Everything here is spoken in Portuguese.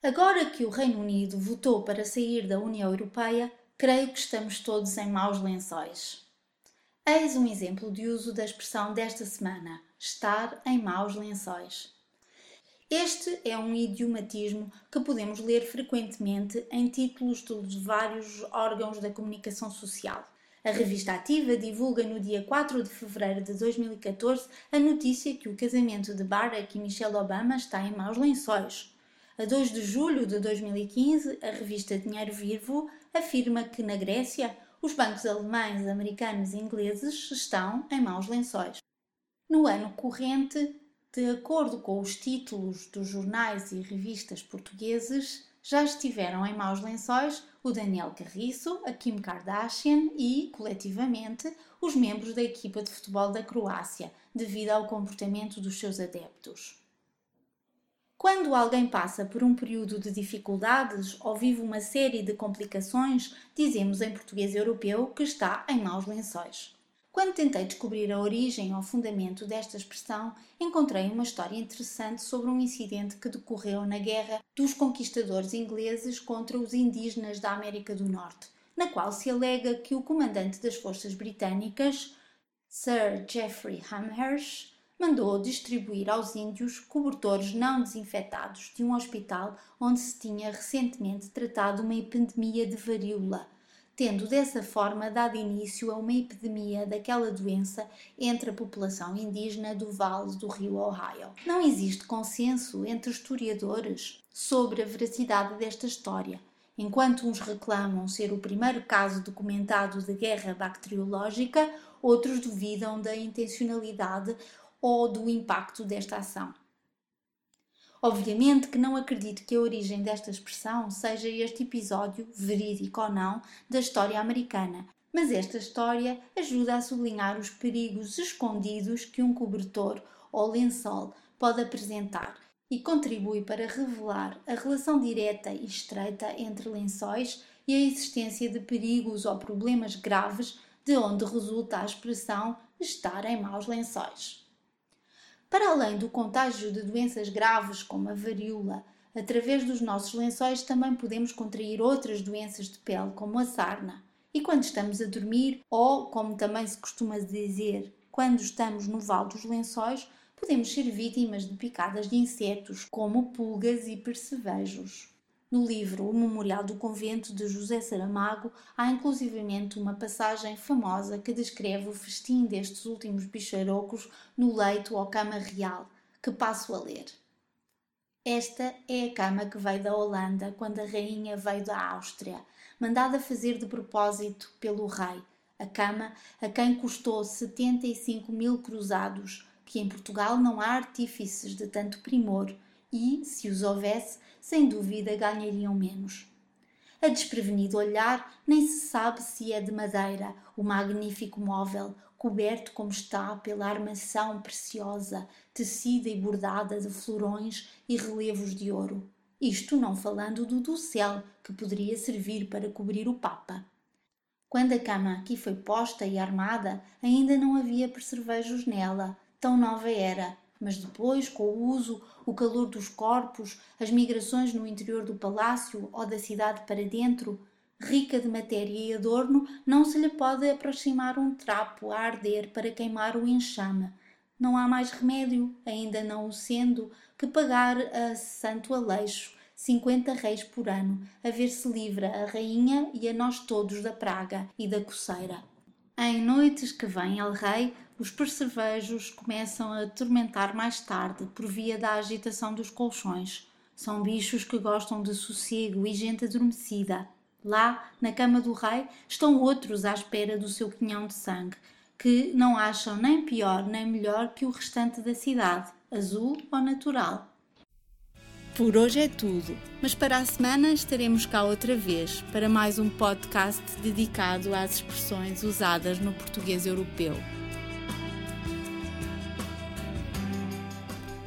Agora que o Reino Unido votou para sair da União Europeia, creio que estamos todos em maus lençóis. Eis um exemplo de uso da expressão desta semana: estar em maus lençóis. Este é um idiomatismo que podemos ler frequentemente em títulos de vários órgãos da comunicação social. A revista Ativa divulga no dia 4 de fevereiro de 2014 a notícia que o casamento de Barack e Michelle Obama está em maus lençóis. A 2 de julho de 2015, a revista Dinheiro Vivo afirma que na Grécia os bancos alemães, americanos e ingleses estão em maus lençóis. No ano corrente, de acordo com os títulos dos jornais e revistas portugueses, já estiveram em maus lençóis o Daniel Carriço, a Kim Kardashian e, coletivamente, os membros da equipa de futebol da Croácia, devido ao comportamento dos seus adeptos. Quando alguém passa por um período de dificuldades ou vive uma série de complicações, dizemos em português europeu que está em maus lençóis. Quando tentei descobrir a origem ou fundamento desta expressão, encontrei uma história interessante sobre um incidente que decorreu na Guerra dos Conquistadores Ingleses contra os indígenas da América do Norte, na qual se alega que o comandante das forças britânicas, Sir Geoffrey Amherst, mandou distribuir aos índios cobertores não desinfetados de um hospital onde se tinha recentemente tratado uma epidemia de varíola, tendo dessa forma dado início a uma epidemia daquela doença entre a população indígena do vale do rio Ohio. Não existe consenso entre historiadores sobre a veracidade desta história. Enquanto uns reclamam ser o primeiro caso documentado de guerra bacteriológica, outros duvidam da intencionalidade ou do impacto desta ação. Obviamente que não acredito que a origem desta expressão seja este episódio, verídico ou não, da história americana, mas esta história ajuda a sublinhar os perigos escondidos que um cobertor ou lençol pode apresentar e contribui para revelar a relação direta e estreita entre lençóis e a existência de perigos ou problemas graves de onde resulta a expressão estar em maus lençóis. Para além do contágio de doenças graves como a varíola, através dos nossos lençóis também podemos contrair outras doenças de pele, como a sarna. E quando estamos a dormir, ou como também se costuma dizer, quando estamos no vale dos lençóis, podemos ser vítimas de picadas de insetos, como pulgas e percevejos. No livro O Memorial do Convento de José Saramago há inclusivamente uma passagem famosa que descreve o festim destes últimos bicharocos no leito ou cama real, que passo a ler. Esta é a cama que veio da Holanda quando a rainha veio da Áustria, mandada fazer de propósito pelo rei. A cama a quem custou 75 mil cruzados, que em Portugal não há artífices de tanto primor e, se os houvesse, sem dúvida ganhariam menos. A desprevenido olhar, nem se sabe se é de madeira o magnífico móvel, coberto como está pela armação preciosa, tecida e bordada de florões e relevos de ouro. Isto não falando do dossel, que poderia servir para cobrir o Papa. Quando a cama aqui foi posta e armada, ainda não havia percevejos nela, tão nova era, mas depois, com o uso, o calor dos corpos, as migrações no interior do palácio ou da cidade para dentro, rica de matéria e adorno, não se lhe pode aproximar um trapo a arder para queimar o enxame. Não há mais remédio, ainda não o sendo, que pagar a Santo Aleixo cinquenta reis por ano, a ver se livra a rainha e a nós todos da praga e da coceira. Em noites que vem El Rei, os percevejos começam a atormentar mais tarde por via da agitação dos colchões. São bichos que gostam de sossego e gente adormecida. Lá, na cama do rei, estão outros à espera do seu quinhão de sangue, que não acham nem pior nem melhor que o restante da cidade, azul ou natural. Por hoje é tudo, mas para a semana estaremos cá outra vez para mais um podcast dedicado às expressões usadas no português europeu.